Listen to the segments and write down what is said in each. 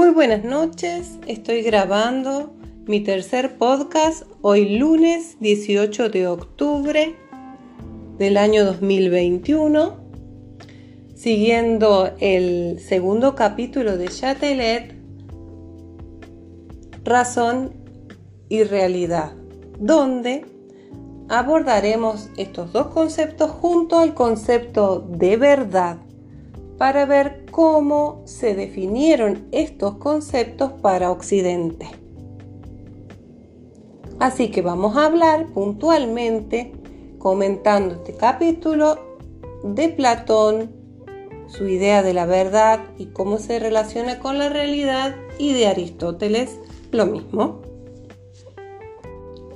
Muy buenas noches, estoy grabando mi tercer podcast hoy lunes 18 de octubre del año 2021, siguiendo el segundo capítulo de Chatelet, Razón y Realidad, donde abordaremos estos dos conceptos junto al concepto de verdad para ver cómo se definieron estos conceptos para Occidente. Así que vamos a hablar puntualmente, comentando este capítulo, de Platón, su idea de la verdad y cómo se relaciona con la realidad, y de Aristóteles, lo mismo.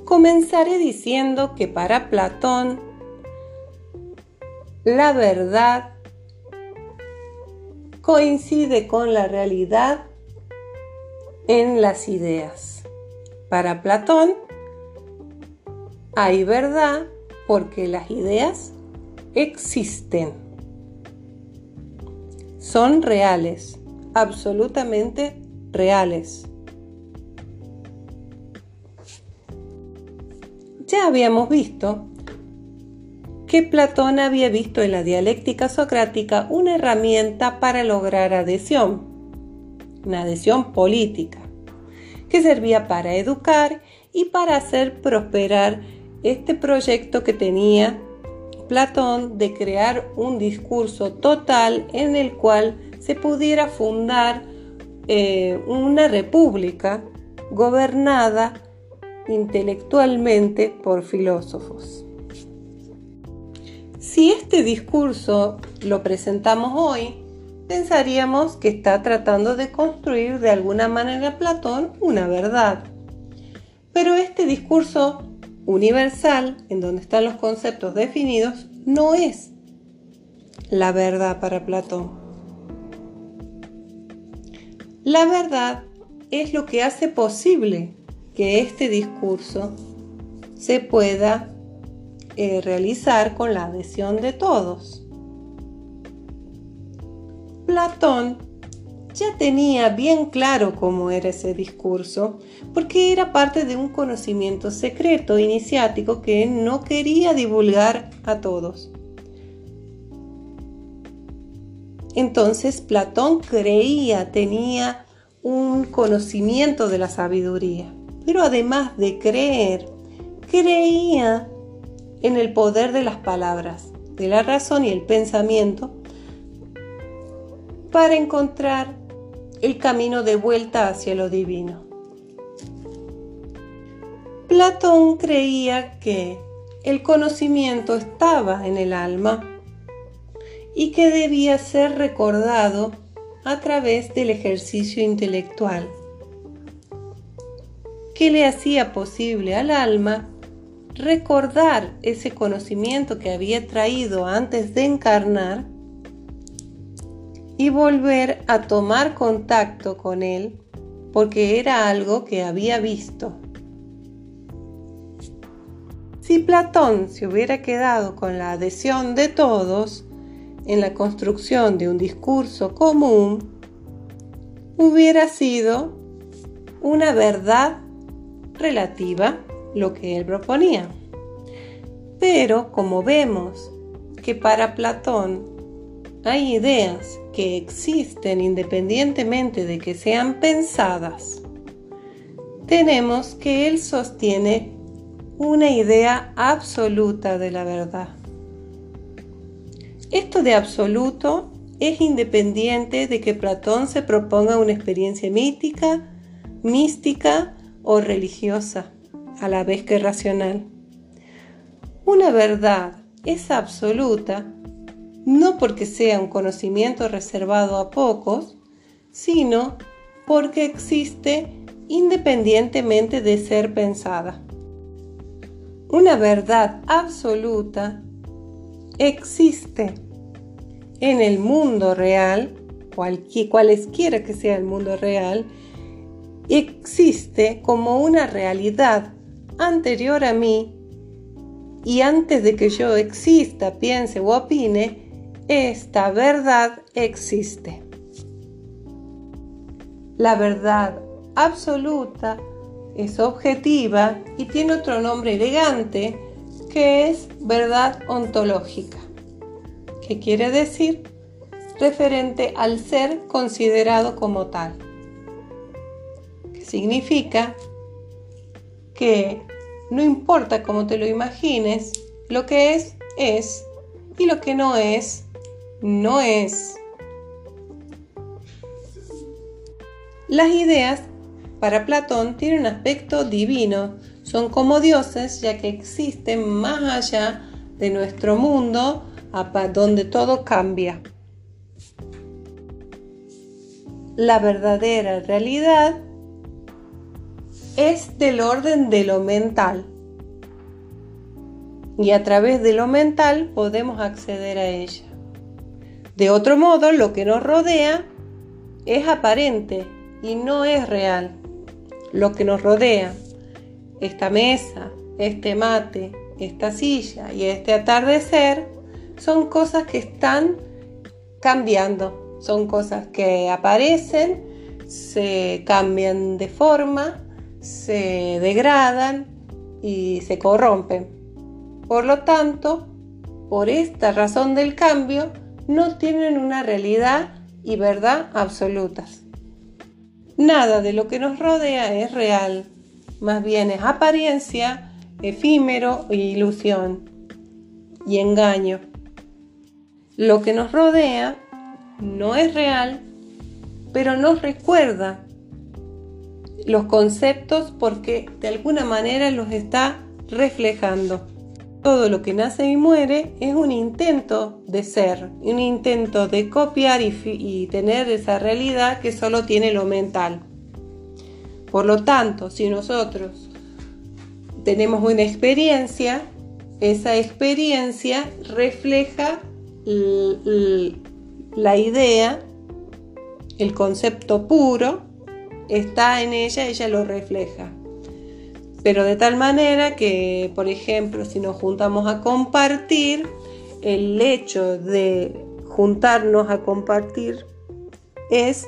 Comenzaré diciendo que para Platón, la verdad coincide con la realidad en las ideas. Para Platón hay verdad porque las ideas existen. Son reales, absolutamente reales. Ya habíamos visto que Platón había visto en la dialéctica socrática una herramienta para lograr adhesión, una adhesión política, que servía para educar y para hacer prosperar este proyecto que tenía Platón de crear un discurso total en el cual se pudiera fundar eh, una república gobernada intelectualmente por filósofos. Si este discurso lo presentamos hoy, pensaríamos que está tratando de construir de alguna manera Platón una verdad. Pero este discurso universal, en donde están los conceptos definidos, no es la verdad para Platón. La verdad es lo que hace posible que este discurso se pueda eh, realizar con la adhesión de todos. Platón ya tenía bien claro cómo era ese discurso, porque era parte de un conocimiento secreto iniciático que no quería divulgar a todos. Entonces Platón creía, tenía un conocimiento de la sabiduría, pero además de creer, creía en el poder de las palabras, de la razón y el pensamiento para encontrar el camino de vuelta hacia lo divino. Platón creía que el conocimiento estaba en el alma y que debía ser recordado a través del ejercicio intelectual, que le hacía posible al alma recordar ese conocimiento que había traído antes de encarnar y volver a tomar contacto con él porque era algo que había visto. Si Platón se hubiera quedado con la adhesión de todos en la construcción de un discurso común, hubiera sido una verdad relativa lo que él proponía. Pero como vemos que para Platón hay ideas que existen independientemente de que sean pensadas, tenemos que él sostiene una idea absoluta de la verdad. Esto de absoluto es independiente de que Platón se proponga una experiencia mítica, mística o religiosa a la vez que racional. Una verdad es absoluta no porque sea un conocimiento reservado a pocos, sino porque existe independientemente de ser pensada. Una verdad absoluta existe en el mundo real, cualesquiera que sea el mundo real, existe como una realidad anterior a mí y antes de que yo exista, piense o opine, esta verdad existe. La verdad absoluta es objetiva y tiene otro nombre elegante que es verdad ontológica. ¿Qué quiere decir? Referente al ser considerado como tal. ¿Qué significa? Que no importa cómo te lo imagines, lo que es, es, y lo que no es, no es. Las ideas para Platón tienen un aspecto divino, son como dioses ya que existen más allá de nuestro mundo, donde todo cambia. La verdadera realidad es del orden de lo mental. Y a través de lo mental podemos acceder a ella. De otro modo, lo que nos rodea es aparente y no es real. Lo que nos rodea, esta mesa, este mate, esta silla y este atardecer, son cosas que están cambiando. Son cosas que aparecen, se cambian de forma se degradan y se corrompen. Por lo tanto, por esta razón del cambio, no tienen una realidad y verdad absolutas. Nada de lo que nos rodea es real, más bien es apariencia, efímero e ilusión y engaño. Lo que nos rodea no es real, pero nos recuerda los conceptos porque de alguna manera los está reflejando. Todo lo que nace y muere es un intento de ser, un intento de copiar y, tener esa realidad que solo tiene lo mental. Por lo tanto, si nosotros tenemos una experiencia, esa experiencia refleja la idea, el concepto puro está en ella, ella lo refleja. Pero de tal manera que, por ejemplo, si nos juntamos a compartir, el hecho de juntarnos a compartir es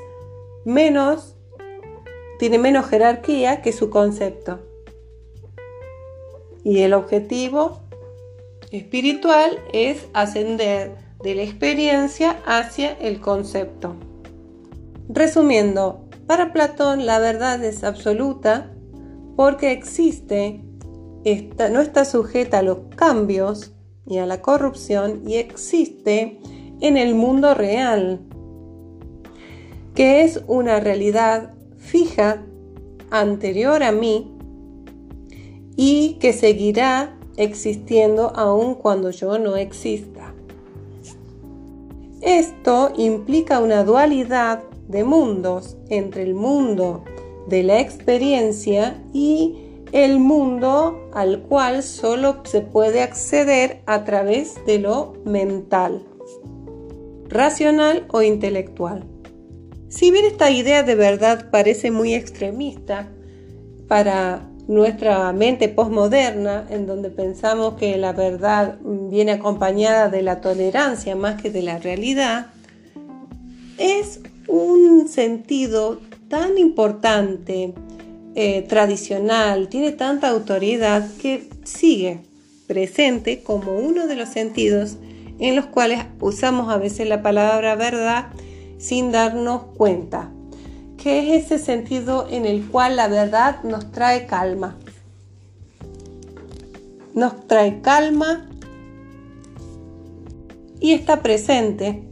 menos, tiene menos jerarquía que su concepto. Y el objetivo espiritual es ascender de la experiencia hacia el concepto. Resumiendo, para Platón la verdad es absoluta porque existe, no está sujeta a los cambios y a la corrupción y existe en el mundo real, que es una realidad fija anterior a mí y que seguirá existiendo aun cuando yo no exista. Esto implica una dualidad de mundos entre el mundo de la experiencia y el mundo al cual solo se puede acceder a través de lo mental, racional o intelectual. Si bien esta idea de verdad parece muy extremista para nuestra mente postmoderna, en donde pensamos que la verdad viene acompañada de la tolerancia más que de la realidad, es un sentido tan importante, eh, tradicional, tiene tanta autoridad que sigue presente como uno de los sentidos en los cuales usamos a veces la palabra verdad sin darnos cuenta, que es ese sentido en el cual la verdad nos trae calma. Nos trae calma y está presente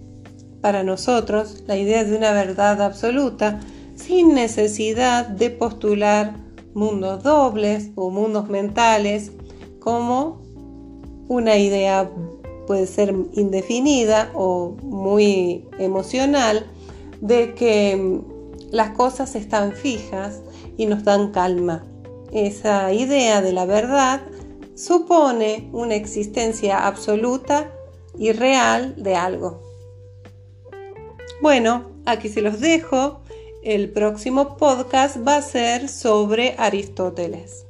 para nosotros la idea de una verdad absoluta sin necesidad de postular mundos dobles o mundos mentales como una idea puede ser indefinida o muy emocional de que las cosas están fijas y nos dan calma. Esa idea de la verdad supone una existencia absoluta y real de algo. Bueno, aquí se los dejo. El próximo podcast va a ser sobre Aristóteles.